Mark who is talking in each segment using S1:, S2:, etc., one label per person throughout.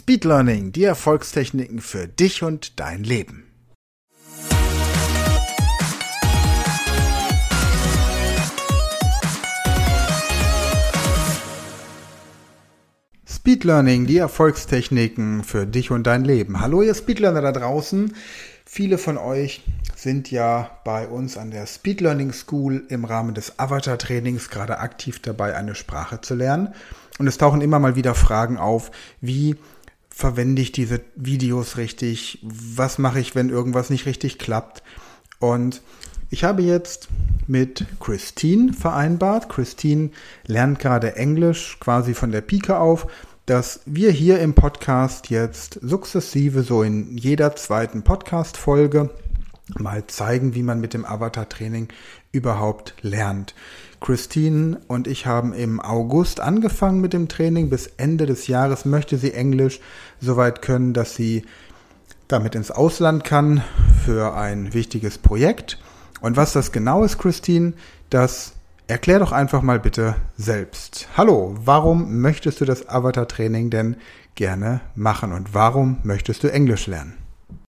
S1: Speed Learning, die Erfolgstechniken für dich und dein Leben. Speed Learning, die Erfolgstechniken für dich und dein Leben. Hallo ihr Speedlearner da draußen. Viele von euch sind ja bei uns an der Speed Learning School im Rahmen des Avatar Trainings gerade aktiv dabei, eine Sprache zu lernen. Und es tauchen immer mal wieder Fragen auf, wie verwende ich diese Videos richtig? Was mache ich, wenn irgendwas nicht richtig klappt? Und ich habe jetzt mit Christine vereinbart. Christine lernt gerade Englisch quasi von der Pike auf, dass wir hier im Podcast jetzt sukzessive so in jeder zweiten Podcast-Folge mal zeigen, wie man mit dem Avatar-Training überhaupt lernt. Christine und ich haben im August angefangen mit dem Training. Bis Ende des Jahres möchte sie Englisch soweit können, dass sie damit ins Ausland kann für ein wichtiges Projekt. Und was das genau ist, Christine, das erklär doch einfach mal bitte selbst. Hallo, warum möchtest du das Avatar-Training denn gerne machen und warum möchtest du Englisch lernen?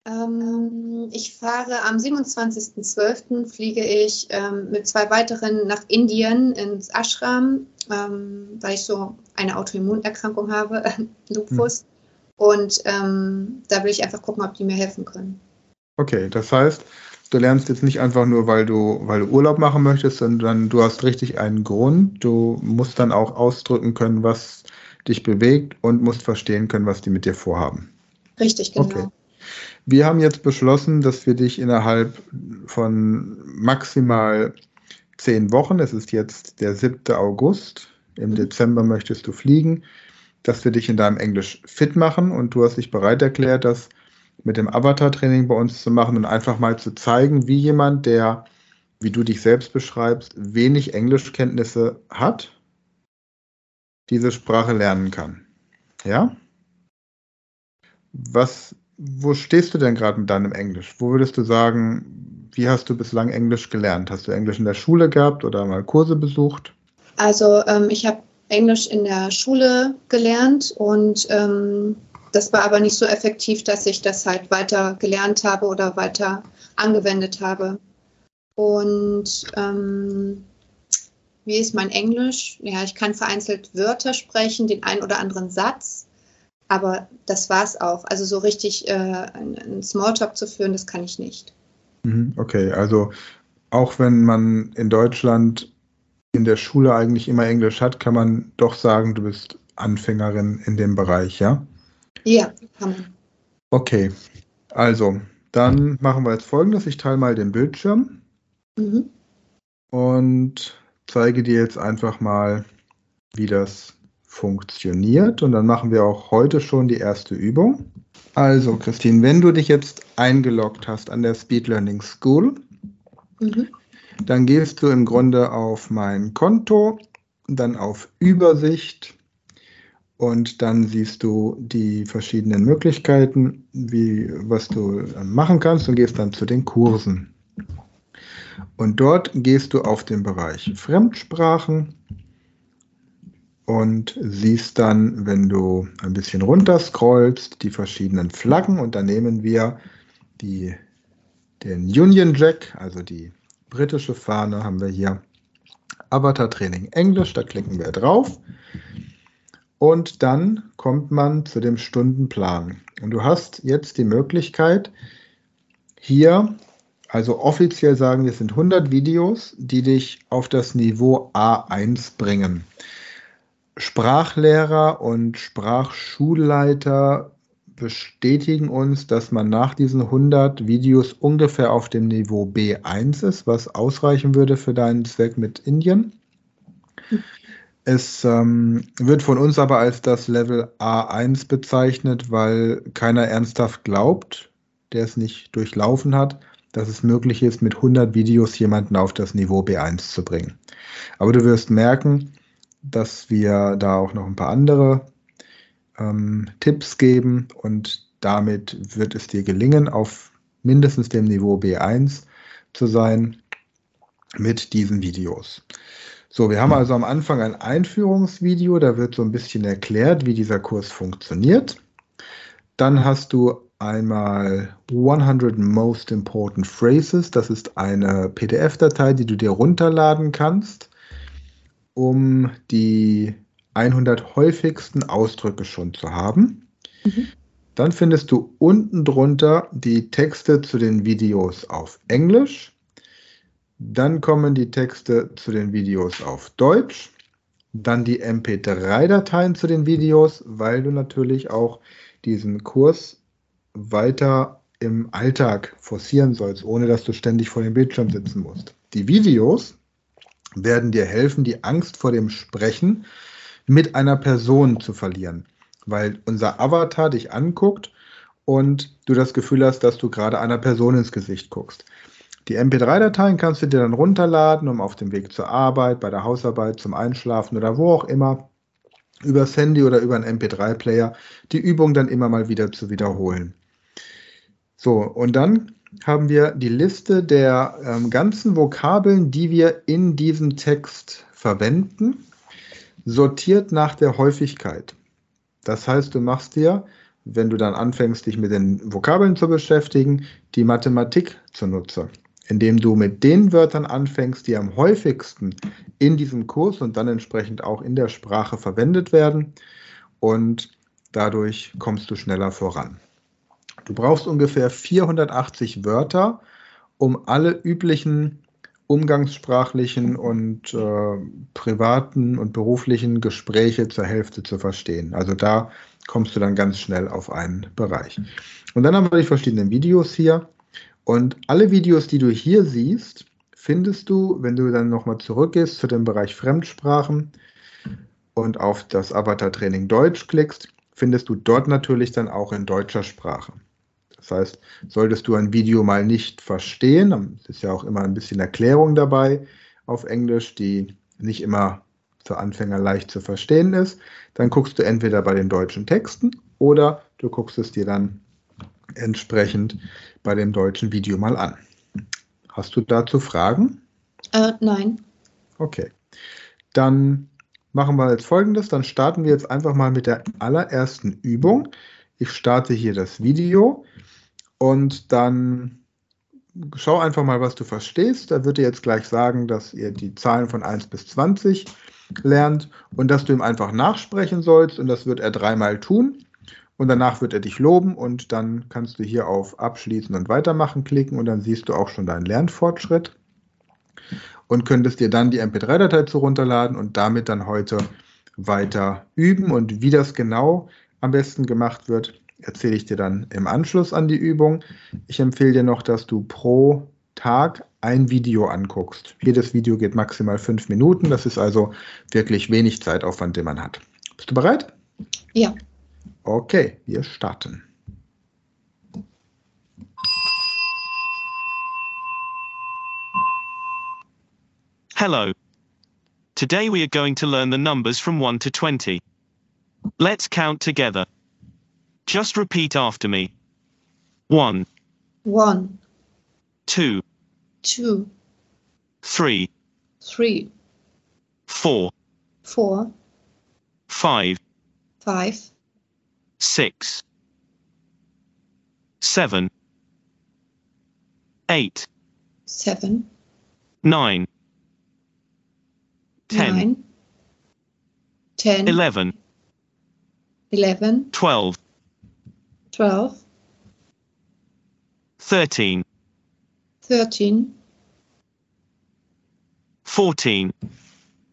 S2: Ähm, ich fahre am 27.12. fliege ich ähm, mit zwei weiteren nach Indien ins Ashram, ähm, weil ich so eine Autoimmunerkrankung habe, Lupus. Hm. Und ähm, da will ich einfach gucken, ob die mir helfen können.
S1: Okay, das heißt, du lernst jetzt nicht einfach nur, weil du, weil du Urlaub machen möchtest, sondern du hast richtig einen Grund. Du musst dann auch ausdrücken können, was dich bewegt und musst verstehen können, was die mit dir vorhaben.
S2: Richtig, genau. Okay.
S1: Wir haben jetzt beschlossen, dass wir dich innerhalb von maximal zehn Wochen, es ist jetzt der 7. August, im mhm. Dezember möchtest du fliegen, dass wir dich in deinem Englisch fit machen und du hast dich bereit erklärt, das mit dem Avatar-Training bei uns zu machen und einfach mal zu zeigen, wie jemand, der, wie du dich selbst beschreibst, wenig Englischkenntnisse hat, diese Sprache lernen kann. Ja? Was wo stehst du denn gerade mit deinem Englisch? Wo würdest du sagen, wie hast du bislang Englisch gelernt? Hast du Englisch in der Schule gehabt oder mal Kurse besucht?
S2: Also ähm, ich habe Englisch in der Schule gelernt und ähm, das war aber nicht so effektiv, dass ich das halt weiter gelernt habe oder weiter angewendet habe. Und ähm, wie ist mein Englisch? Ja, ich kann vereinzelt Wörter sprechen, den einen oder anderen Satz. Aber das war es auch. Also so richtig äh, einen Smalltalk zu führen, das kann ich nicht.
S1: Mhm, okay, also auch wenn man in Deutschland in der Schule eigentlich immer Englisch hat, kann man doch sagen, du bist Anfängerin in dem Bereich, ja?
S2: Ja, kann man.
S1: Okay, also dann machen wir jetzt folgendes. Ich teile mal den Bildschirm mhm. und zeige dir jetzt einfach mal, wie das funktioniert. Und dann machen wir auch heute schon die erste Übung. Also, Christine, wenn du dich jetzt eingeloggt hast an der Speed Learning School, mhm. dann gehst du im Grunde auf mein Konto, dann auf Übersicht und dann siehst du die verschiedenen Möglichkeiten, wie, was du machen kannst und gehst dann zu den Kursen. Und dort gehst du auf den Bereich Fremdsprachen und siehst dann, wenn du ein bisschen runter scrollst, die verschiedenen Flaggen und dann nehmen wir die, den Union Jack, also die britische Fahne, haben wir hier Avatar Training Englisch, da klicken wir drauf und dann kommt man zu dem Stundenplan. Und du hast jetzt die Möglichkeit, hier, also offiziell sagen wir, es sind 100 Videos, die dich auf das Niveau A1 bringen. Sprachlehrer und Sprachschulleiter bestätigen uns, dass man nach diesen 100 Videos ungefähr auf dem Niveau B1 ist, was ausreichen würde für deinen Zweck mit Indien. Es ähm, wird von uns aber als das Level A1 bezeichnet, weil keiner ernsthaft glaubt, der es nicht durchlaufen hat, dass es möglich ist, mit 100 Videos jemanden auf das Niveau B1 zu bringen. Aber du wirst merken, dass wir da auch noch ein paar andere ähm, Tipps geben und damit wird es dir gelingen, auf mindestens dem Niveau B1 zu sein mit diesen Videos. So, wir haben also am Anfang ein Einführungsvideo, da wird so ein bisschen erklärt, wie dieser Kurs funktioniert. Dann hast du einmal 100 Most Important Phrases. Das ist eine PDF-Datei, die du dir runterladen kannst, um die 100 häufigsten Ausdrücke schon zu haben. Mhm. Dann findest du unten drunter die Texte zu den Videos auf Englisch. Dann kommen die Texte zu den Videos auf Deutsch. Dann die MP3-Dateien zu den Videos, weil du natürlich auch diesen Kurs weiter im Alltag forcieren sollst, ohne dass du ständig vor dem Bildschirm sitzen musst. Die Videos werden dir helfen, die Angst vor dem Sprechen mit einer Person zu verlieren, weil unser Avatar dich anguckt und du das Gefühl hast, dass du gerade einer Person ins Gesicht guckst. Die MP3-Dateien kannst du dir dann runterladen, um auf dem Weg zur Arbeit, bei der Hausarbeit, zum Einschlafen oder wo auch immer übers Handy oder über einen MP3-Player die Übung dann immer mal wieder zu wiederholen. So, und dann haben wir die Liste der ähm, ganzen Vokabeln, die wir in diesem Text verwenden, sortiert nach der Häufigkeit. Das heißt, du machst dir, wenn du dann anfängst, dich mit den Vokabeln zu beschäftigen, die Mathematik zunutze indem du mit den Wörtern anfängst, die am häufigsten in diesem Kurs und dann entsprechend auch in der Sprache verwendet werden. Und dadurch kommst du schneller voran. Du brauchst ungefähr 480 Wörter, um alle üblichen umgangssprachlichen und äh, privaten und beruflichen Gespräche zur Hälfte zu verstehen. Also da kommst du dann ganz schnell auf einen Bereich. Und dann haben wir die verschiedenen Videos hier. Und alle Videos, die du hier siehst, findest du, wenn du dann nochmal zurückgehst zu dem Bereich Fremdsprachen und auf das Avatar-Training Deutsch klickst, findest du dort natürlich dann auch in deutscher Sprache. Das heißt, solltest du ein Video mal nicht verstehen, ist ja auch immer ein bisschen Erklärung dabei auf Englisch, die nicht immer für Anfänger leicht zu verstehen ist, dann guckst du entweder bei den deutschen Texten oder du guckst es dir dann entsprechend bei dem deutschen Video mal an. Hast du dazu Fragen?
S2: Äh, nein.
S1: Okay. Dann machen wir jetzt folgendes. Dann starten wir jetzt einfach mal mit der allerersten Übung. Ich starte hier das Video und dann schau einfach mal, was du verstehst. Da wird dir jetzt gleich sagen, dass ihr die Zahlen von 1 bis 20 lernt und dass du ihm einfach nachsprechen sollst und das wird er dreimal tun und danach wird er dich loben und dann kannst du hier auf Abschließen und Weitermachen klicken und dann siehst du auch schon deinen Lernfortschritt und könntest dir dann die MP3-Datei zu runterladen und damit dann heute weiter üben und wie das genau am besten gemacht wird, erzähle ich dir dann im Anschluss an die Übung. Ich empfehle dir noch, dass du pro Tag ein Video anguckst. Jedes Video geht maximal fünf Minuten. Das ist also wirklich wenig Zeitaufwand, den man hat. Bist du bereit?
S2: Ja.
S1: Okay, wir starten.
S3: Hello. Today we are going to learn the numbers from 1 to 20. Let's count together. Just repeat after me. One,
S2: one,
S3: two,
S2: two,
S3: three,
S2: three,
S3: four,
S2: four,
S3: five,
S2: five,
S3: six, seven, eight,
S2: seven,
S3: nine, ten,
S2: nine, ten,
S3: eleven.
S2: 11,
S3: 12,
S2: 12,
S3: 13,
S2: 13,
S3: 14,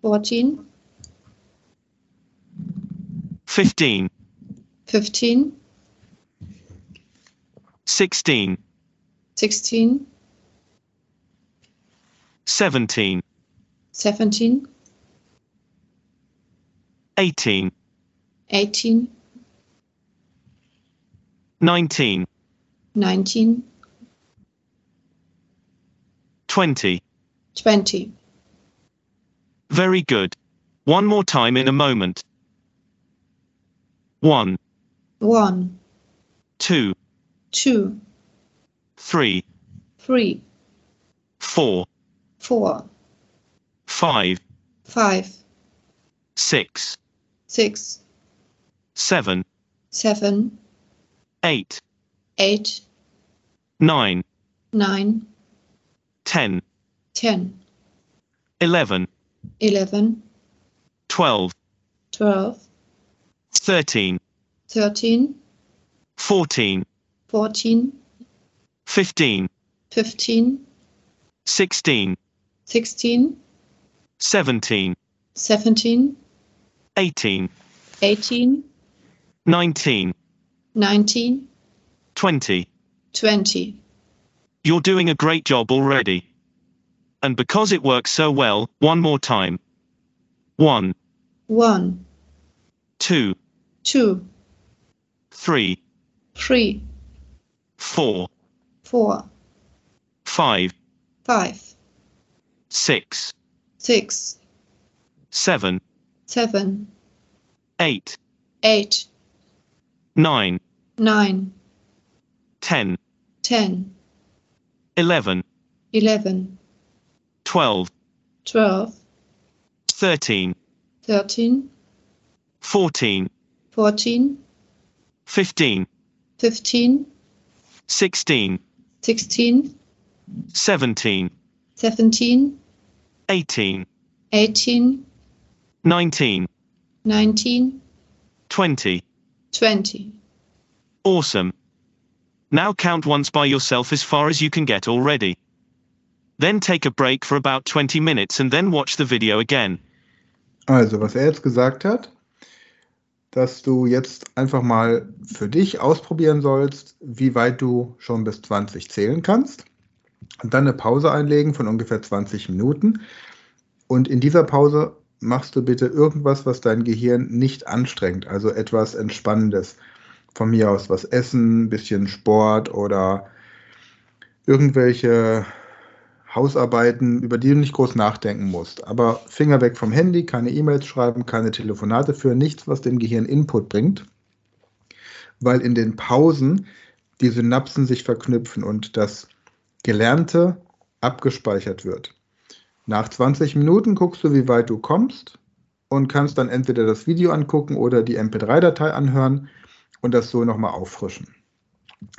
S2: 14,
S3: 15,
S2: 15,
S3: 16,
S2: 16,
S3: 17,
S2: 17,
S3: 18,
S2: 18,
S3: nineteen,
S2: 19,
S3: twenty.
S2: 20.
S3: Very good. One more time in a moment. One,
S2: 1,
S3: two,
S2: 2,
S3: three,
S2: 3,
S3: four,
S2: 4,
S3: five,
S2: 5,
S3: six,
S2: 6,
S3: seven,
S2: 7,
S3: eight,
S2: eight,
S3: nine,
S2: nine,
S3: ten,
S2: ten,
S3: eleven,
S2: eleven,
S3: twelve,
S2: twelve,
S3: thirteen,
S2: thirteen,
S3: fourteen,
S2: fourteen,
S3: fifteen,
S2: fifteen,
S3: sixteen,
S2: sixteen,
S3: seventeen,
S2: seventeen,
S3: eighteen,
S2: eighteen,
S3: 19.
S2: 19.
S3: 20.
S2: 20.
S3: You're doing a great job already. And because it works so well, one more time. 1.
S2: 1.
S3: 2.
S2: 2.
S3: 3.
S2: 3.
S3: 4.
S2: 4.
S3: 5.
S2: 5.
S3: 6.
S2: 6.
S3: 7.
S2: 7.
S3: 8.
S2: 8
S3: nine,
S2: nine,
S3: ten,
S2: ten,
S3: eleven,
S2: eleven,
S3: twelve,
S2: twelve,
S3: thirteen,
S2: thirteen,
S3: fourteen,
S2: fourteen,
S3: fifteen,
S2: fifteen,
S3: sixteen,
S2: sixteen,
S3: seventeen,
S2: seventeen,
S3: eighteen,
S2: eighteen,
S3: nineteen,
S2: nineteen,
S3: twenty.
S2: Twenty.
S3: Awesome. Now count once by yourself as far as you can get already. Then take a break for about 20 minutes and then watch the video again.
S1: Also, was er jetzt gesagt hat, dass du jetzt einfach mal für dich ausprobieren sollst, wie weit du schon bis 20 zählen kannst. Und dann eine Pause einlegen von ungefähr 20 Minuten. Und in dieser Pause machst du bitte irgendwas, was dein Gehirn nicht anstrengt, also etwas Entspannendes. Von mir aus was essen, ein bisschen Sport oder irgendwelche Hausarbeiten, über die du nicht groß nachdenken musst. Aber Finger weg vom Handy, keine E-Mails schreiben, keine Telefonate führen, nichts, was dem Gehirn Input bringt, weil in den Pausen die Synapsen sich verknüpfen und das Gelernte abgespeichert wird. Nach 20 Minuten guckst du, wie weit du kommst und kannst dann entweder das Video angucken oder die MP3-Datei anhören und das so nochmal auffrischen.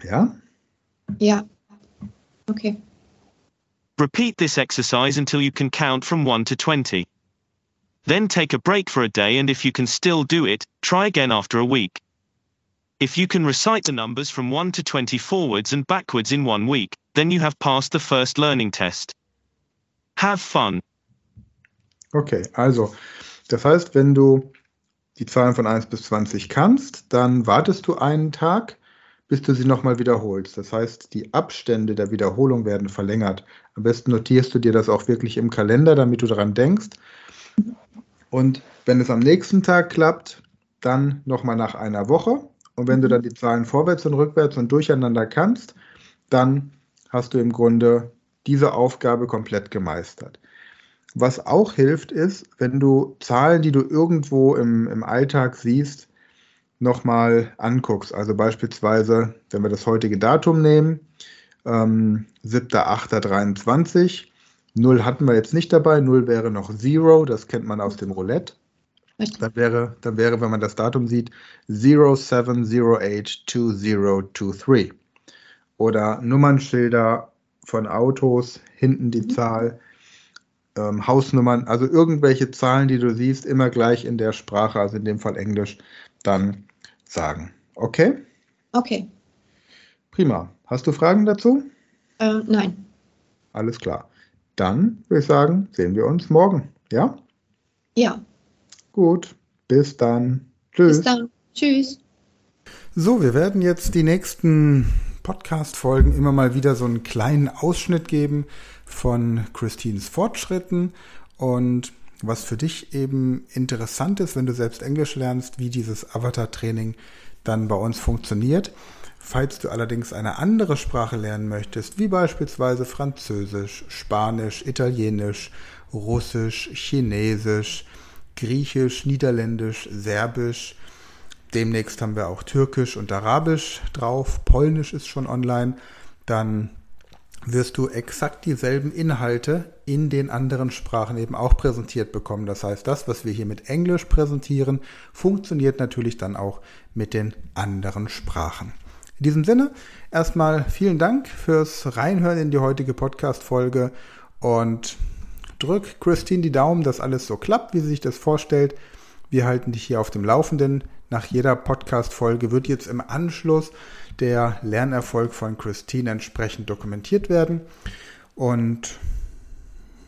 S1: Ja?
S2: Ja. Okay.
S3: Repeat this exercise until you can count from 1 to 20. Then take a break for a day and if you can still do it, try again after a week. If you can recite the numbers from 1 to 20 forwards and backwards in one week, then you have passed the first learning test. Have fun.
S1: Okay, also, das heißt, wenn du die Zahlen von 1 bis 20 kannst, dann wartest du einen Tag, bis du sie nochmal wiederholst. Das heißt, die Abstände der Wiederholung werden verlängert. Am besten notierst du dir das auch wirklich im Kalender, damit du daran denkst. Und wenn es am nächsten Tag klappt, dann nochmal nach einer Woche. Und wenn du dann die Zahlen vorwärts und rückwärts und durcheinander kannst, dann hast du im Grunde diese Aufgabe komplett gemeistert. Was auch hilft, ist, wenn du Zahlen, die du irgendwo im, im Alltag siehst, nochmal anguckst. Also beispielsweise, wenn wir das heutige Datum nehmen, ähm, 7.8.23. 0 hatten wir jetzt nicht dabei, 0 wäre noch Zero, das kennt man aus dem Roulette. Dann wäre, dann wäre, wenn man das Datum sieht, 07082023. Oder Nummernschilder von Autos, hinten die Zahl, ähm, Hausnummern, also irgendwelche Zahlen, die du siehst, immer gleich in der Sprache, also in dem Fall Englisch, dann sagen. Okay?
S2: Okay.
S1: Prima. Hast du Fragen dazu?
S2: Äh, nein.
S1: Alles klar. Dann würde ich sagen, sehen wir uns morgen. Ja?
S2: Ja.
S1: Gut. Bis dann. Tschüss.
S2: Bis dann. Tschüss.
S1: So, wir werden jetzt die nächsten Podcast-Folgen immer mal wieder so einen kleinen Ausschnitt geben von Christines Fortschritten und was für dich eben interessant ist, wenn du selbst Englisch lernst, wie dieses Avatar-Training dann bei uns funktioniert. Falls du allerdings eine andere Sprache lernen möchtest, wie beispielsweise Französisch, Spanisch, Italienisch, Russisch, Chinesisch, Griechisch, Niederländisch, Serbisch, demnächst haben wir auch Türkisch und Arabisch drauf, Polnisch ist schon online, dann wirst du exakt dieselben Inhalte in den anderen Sprachen eben auch präsentiert bekommen. Das heißt, das, was wir hier mit Englisch präsentieren, funktioniert natürlich dann auch mit den anderen Sprachen. In diesem Sinne, erstmal vielen Dank fürs Reinhören in die heutige Podcast-Folge und drück Christine die Daumen, dass alles so klappt, wie sie sich das vorstellt. Wir halten dich hier auf dem Laufenden. Nach jeder Podcast-Folge wird jetzt im Anschluss der Lernerfolg von Christine entsprechend dokumentiert werden. Und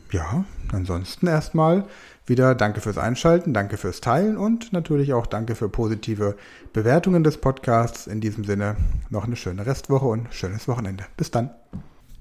S1: ja, ansonsten erstmal wieder danke fürs Einschalten, danke fürs Teilen und natürlich auch danke für positive Bewertungen des Podcasts. In diesem Sinne noch eine schöne Restwoche und schönes Wochenende. Bis dann.